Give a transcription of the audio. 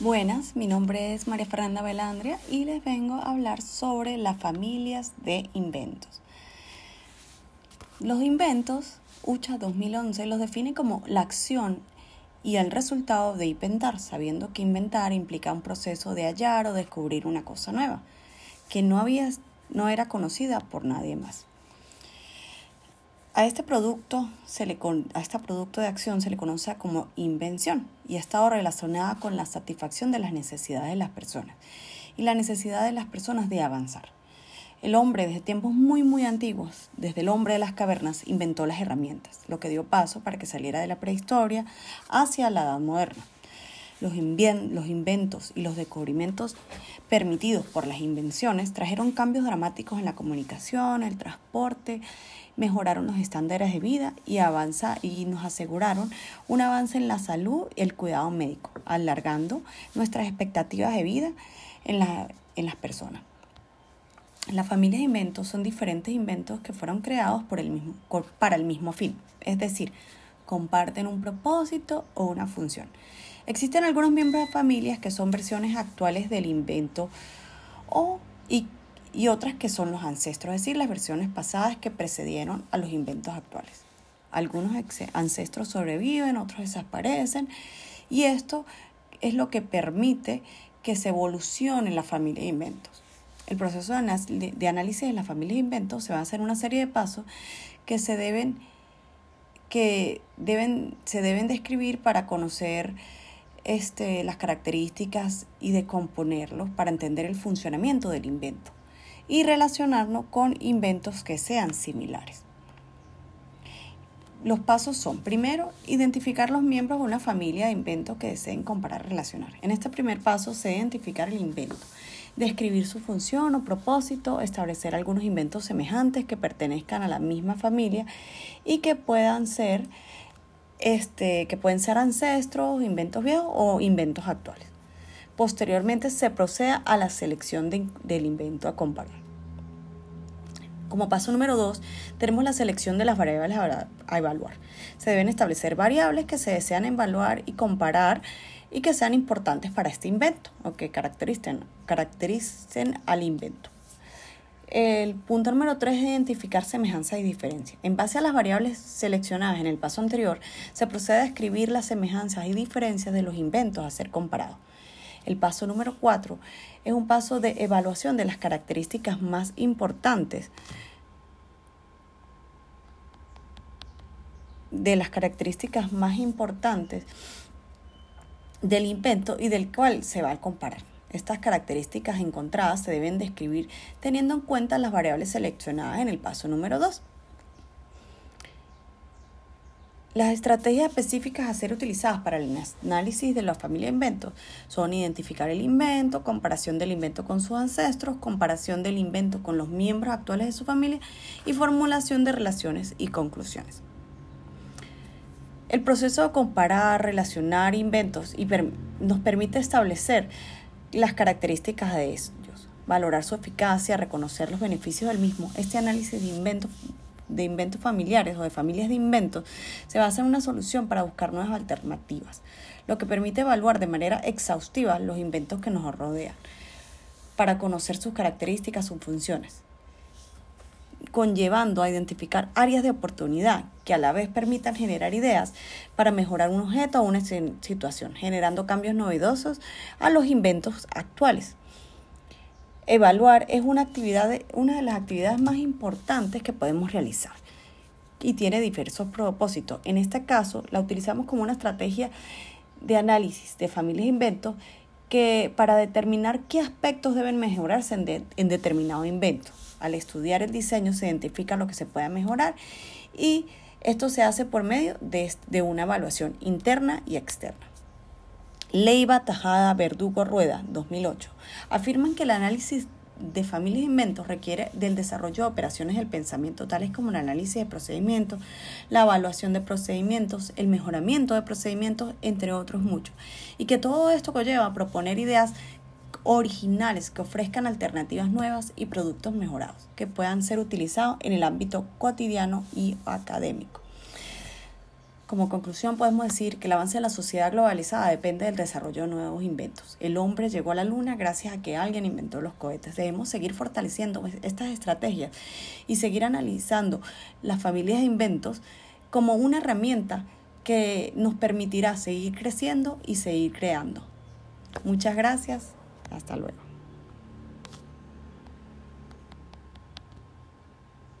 Buenas, mi nombre es María Fernanda Belandria y les vengo a hablar sobre las familias de inventos. Los inventos, UCHA 2011, los define como la acción y el resultado de inventar, sabiendo que inventar implica un proceso de hallar o descubrir una cosa nueva, que no, había, no era conocida por nadie más. A este producto se le a este producto de acción se le conoce como invención y ha estado relacionada con la satisfacción de las necesidades de las personas y la necesidad de las personas de avanzar. El hombre desde tiempos muy muy antiguos, desde el hombre de las cavernas, inventó las herramientas, lo que dio paso para que saliera de la prehistoria hacia la edad moderna. Los, los inventos y los descubrimientos permitidos por las invenciones trajeron cambios dramáticos en la comunicación, el transporte, mejoraron los estándares de vida y, avanza, y nos aseguraron un avance en la salud y el cuidado médico, alargando nuestras expectativas de vida en, las personas. Las familias de inventos son diferentes inventos que fueron creados por el mismo, para el mismo fin, es decir, comparten un propósito o una función. Existen algunos miembros de familias que son versiones actuales del invento o, y y otras que son los ancestros, es decir, las versiones pasadas que precedieron a los inventos actuales. Algunos ancestros sobreviven, otros desaparecen y esto es lo que permite que se evolucione la familia de inventos. El proceso de análisis de la familia de inventos se va a hacer una serie de pasos que se deben que deben, se deben describir para conocer este, las características y de componerlos para entender el funcionamiento del invento y relacionarnos con inventos que sean similares. Los pasos son, primero, identificar los miembros de una familia de inventos que deseen comparar relacionar. En este primer paso se identificar el invento, describir su función o propósito, establecer algunos inventos semejantes que pertenezcan a la misma familia y que puedan ser, este, que pueden ser ancestros, inventos viejos o inventos actuales. Posteriormente se procede a la selección del invento a comparar. Como paso número dos, tenemos la selección de las variables a evaluar. Se deben establecer variables que se desean evaluar y comparar y que sean importantes para este invento o que caractericen, caractericen al invento. El punto número tres es identificar semejanza y diferencia. En base a las variables seleccionadas en el paso anterior, se procede a escribir las semejanzas y diferencias de los inventos a ser comparados. El paso número cuatro es un paso de evaluación de las características más importantes de las características más importantes del invento y del cual se va a comparar. Estas características encontradas se deben describir teniendo en cuenta las variables seleccionadas en el paso número 2. Las estrategias específicas a ser utilizadas para el análisis de la familia de inventos son identificar el invento, comparación del invento con sus ancestros, comparación del invento con los miembros actuales de su familia y formulación de relaciones y conclusiones. El proceso de comparar, relacionar inventos y nos permite establecer las características de ellos, valorar su eficacia, reconocer los beneficios del mismo. Este análisis de inventos de inventos familiares o de familias de inventos, se basa en una solución para buscar nuevas alternativas, lo que permite evaluar de manera exhaustiva los inventos que nos rodean, para conocer sus características, sus funciones, conllevando a identificar áreas de oportunidad que a la vez permitan generar ideas para mejorar un objeto o una situación, generando cambios novedosos a los inventos actuales. Evaluar es una, actividad una de las actividades más importantes que podemos realizar y tiene diversos propósitos. En este caso, la utilizamos como una estrategia de análisis de familias de inventos que para determinar qué aspectos deben mejorarse en, en determinado invento. Al estudiar el diseño se identifica lo que se puede mejorar y esto se hace por medio de, una evaluación interna y externa. Leiva, Tajada, Verdugo, Rueda, 2008, afirman que el análisis de familias de inventos requiere del desarrollo de operaciones del pensamiento, tales como el análisis de procedimientos, la evaluación de procedimientos, el mejoramiento de procedimientos, entre otros muchos. Y que todo esto conlleva a proponer ideas originales que ofrezcan alternativas nuevas y productos mejorados que puedan ser utilizados en el ámbito cotidiano y académico. Como conclusión podemos decir que el avance de la sociedad globalizada depende del desarrollo de nuevos inventos. El hombre llegó a la luna gracias a que alguien inventó los cohetes. Debemos seguir fortaleciendo estas estrategias y seguir analizando las familias de inventos como una herramienta que nos permitirá seguir creciendo y seguir creando. Muchas gracias. Hasta luego.